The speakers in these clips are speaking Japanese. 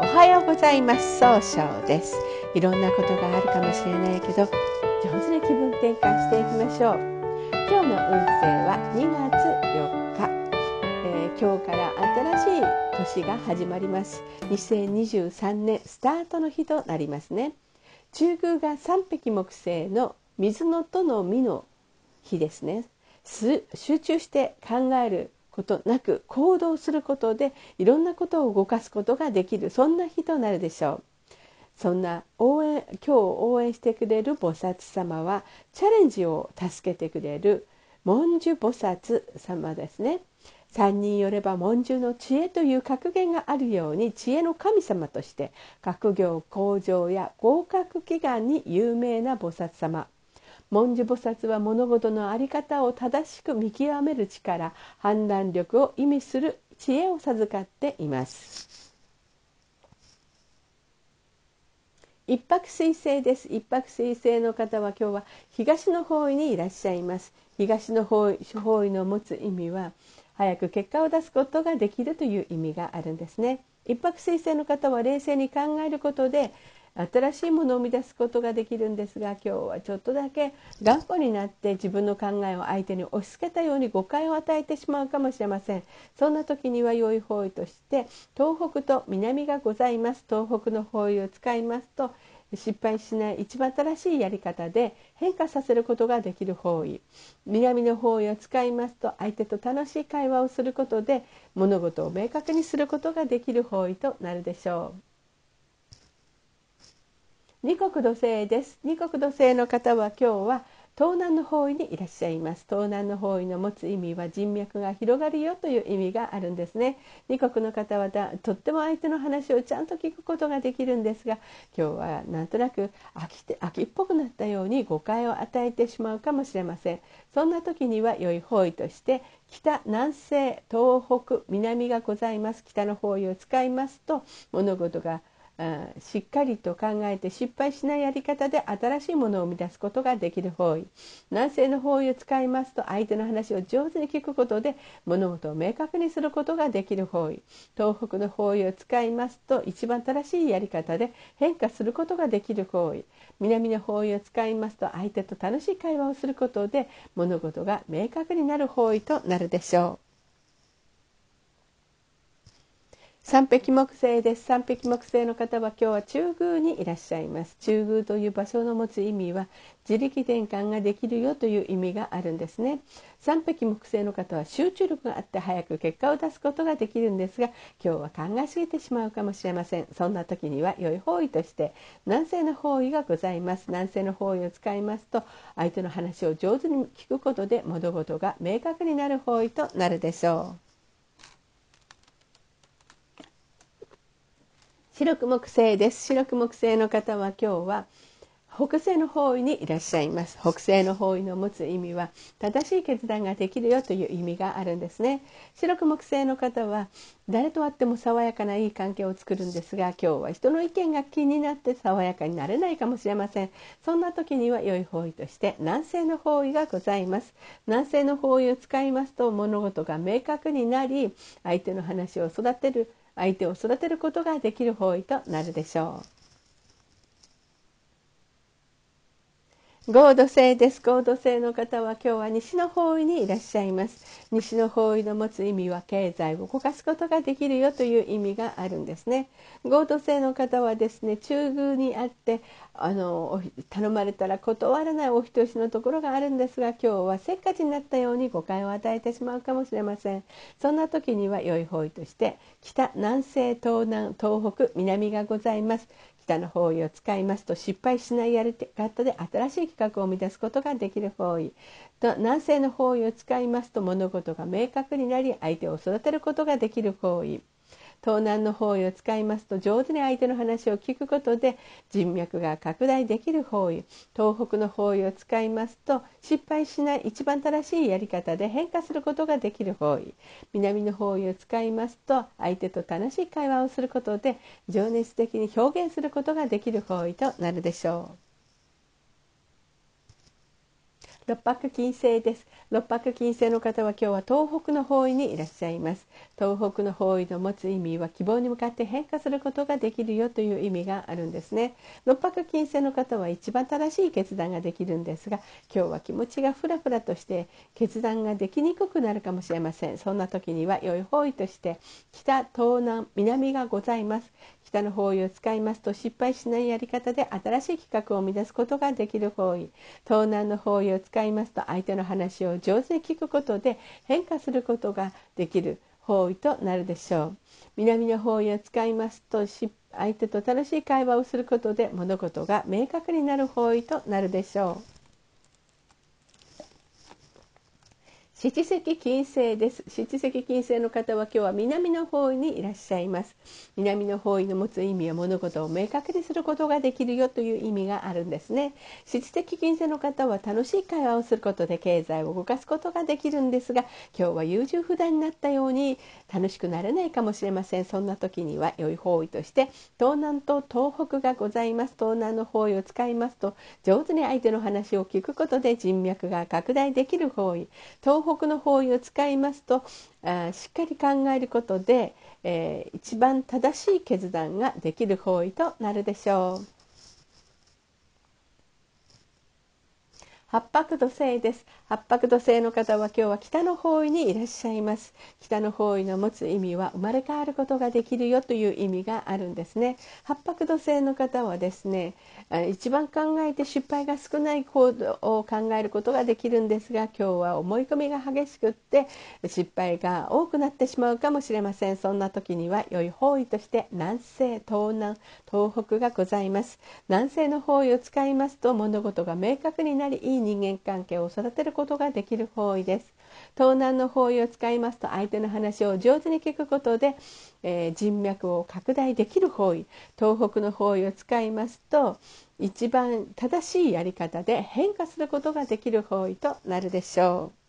おはようございます。総称です。いろんなことがあるかもしれないけど上手に気分転換していきましょう。今日の運勢は2月4日、えー、今日から新しい年が始まります。2023年スタートの日となりますね。中宮が三匹木星の水のとの実の日ですね。集中して考えることなく行動することでいろんなことを動かすことができるそんな日となるでしょう。そんな応援今日応援してくれる菩薩様はチャレンジを助けてくれる文殊菩薩様ですね。3人よれば文殊の知恵という格言があるように知恵の神様として学業向上や合格祈願に有名な菩薩様。文殊菩薩は物事の在り方を正しく見極める力判断力を意味する知恵を授かっています。一泊水星です。一泊水星の方は今日は東の方位にいらっしゃいます。東の方位方位の持つ意味は早く結果を出すことができるという意味があるんですね。一泊水星の方は冷静に考えることで新しいものを生み出すことができるんですが今日はちょっとだけ頑固になって自分の考えを相手に押し付けたように誤解を与えてしまうかもしれません。そんな時には良い方位として東北と南がございます。東北の方位を使いますと失敗しない一番新しいやり方で変化させることができる方位。南の方位を使いますと相手と楽しい会話をすることで物事を明確にすることができる方位となるでしょう。二国土星です。二国土星の方は今日は東南の方位にいらっしゃいます。東南の方位の持つ意味は人脈が広がるよという意味があるんですね。二国の方はとっても相手の話をちゃんと聞くことができるんですが今日はなんとなく飽きて飽きっぽくなったように誤解を与えてしまうかもしれません。そんな時には良い方位として北南西東北南がございます。北の方位を使いますと物事がしっかりと考えて失敗しないやり方で新しいものを生み出すことができる方位。南西の方位を使いますと相手の話を上手に聞くことで物事を明確にすることができる方位。東北の方位を使いますと一番正しいやり方で変化することができる方位。南の方位を使いますと相手と楽しい会話をすることで物事が明確になる方位となるでしょう。三匹木星です。三匹木星の方は今日は中宮にいらっしゃいます。中宮という場所の持つ意味は自力転換ができるよという意味があるんですね。三匹木星の方は集中力があって早く結果を出すことができるんですが今日は考えすぎてしまうかもしれません。そんな時には良い方位として南西の方位がございます。南西の方位を使いますと相手の話を上手に聞くことで物事が明確になる方位となるでしょう。白く木星です。白く木星の方は今日は北西の方位にいらっしゃいます。北西の方位の持つ意味は正しい決断ができるよという意味があるんですね。白く木星の方は誰と会っても爽やかないい関係を作るんですが今日は人の意見が気になって爽やかになれないかもしれません。そんな時には良い方位として南西の方位がございます。南西の方位を使いますと物事が明確になり相手の話を育てる相手を育てることができる方位となるでしょう。合土星です。合土星の方は今日は西の方位にいらっしゃいます。西の方位の持つ意味は経済を動かすことができるよという意味があるんですね。合土星の方はですね中宮にあってあの頼まれたら断らないお人よしのところがあるんですが今日はせっかちになったように誤解を与えてしまうかもしれません。そんな時には良い方位として北南西東南東北南がございます。下の方位を使いますと失敗しないやり方で新しい企画を生み出すことができる方位と南西の方位を使いますと物事が明確になり相手を育てることができる方位東南の方位を使いますと上手に相手の話を聞くことで人脈が拡大できる方位東北の方位を使いますと失敗しない一番正しいやり方で変化することができる方位南の方位を使いますと相手と楽しい会話をすることで情熱的に表現することができる方位となるでしょう。六白金星です。六白金星の方は今日は東北の方位にいらっしゃいます。東北の方位の持つ意味は希望に向かって変化することができるよという意味があるんですね。六白金星の方は一番正しい決断ができるんですが今日は気持ちがふらふらとして決断ができにくくなるかもしれません。そんな時には良い方位として北東南南がございます。北の方位を使いますと失敗しないやり方で新しい企画を生み出すことができる方位。東南の方位を使いますと相手の話を上手に聞くことで変化することができる方位となるでしょう。南の方位を使いますと相手と楽しい会話をすることで物事が明確になる方位となるでしょう。七石金星です。七石金星の方は今日は南の方位にいらっしゃいます。南の方位の持つ意味は物事を明確にすることができるよという意味があるんですね。七石金星の方は楽しい会話をすることで経済を動かすことができるんですが今日は優柔不断になったように楽しくなれないかもしれません。そんな時には良い方位として東南と東北がございます。東南の方位を使いますと上手に相手の話を聞くことで人脈が拡大できる方位。東北の方位を使いますとあしっかり考えることで、えー、一番正しい決断ができる方位となるでしょう。八白土星です。八白土星の方は今日は北の方位にいらっしゃいます。北の方位の持つ意味は生まれ変わることができるよという意味があるんですね。八白土星の方はですね一番考えて失敗が少ない行動を考えることができるんですが今日は思い込みが激しくって失敗が多くなってしまうかもしれません。そんな時には良い方位として南西東南東北がございます。南西の方位を使いますと物事が明確になりいい人間関係を育てることができる方位です東南の方位を使いますと相手の話を上手に聞くことで、えー、人脈を拡大できる方位東北の方位を使いますと一番正しいやり方で変化することができる方位となるでしょう。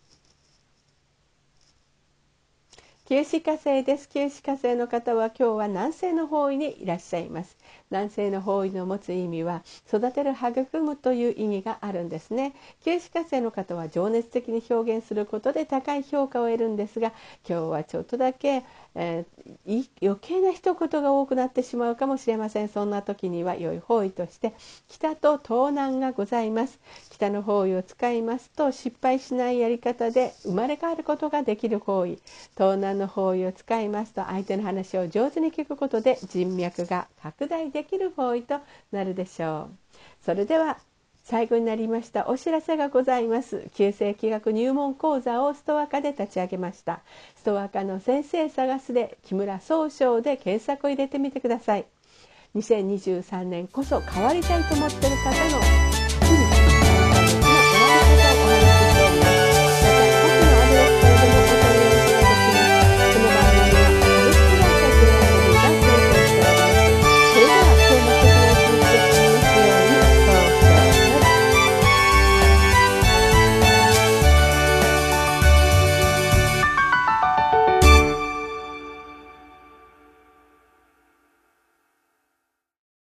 九死火星です。九死火星の方は今日は南西の方位にいらっしゃいます。南西の方位の持つ意味は育てる育むという意味があるんですね。九死火星の方は情熱的に表現することで高い評価を得るんですが、今日はちょっとだけ、えー、余計な一言が多くなってしまうかもしれません。そんな時には良い方位として北と東南がございます。北の方位を使いますと失敗しないやり方で生まれ変わることができる方位。東南の方位を使いますと相手の話を上手に聞くことで人脈が拡大できる方位となるでしょうそれでは最後になりました。お知らせがございます。旧世紀学入門講座をストア科で立ち上げました。ストア科の先生探すで木村総称で検索を入れてみてください。2023年こそ変わりたいと思っている方の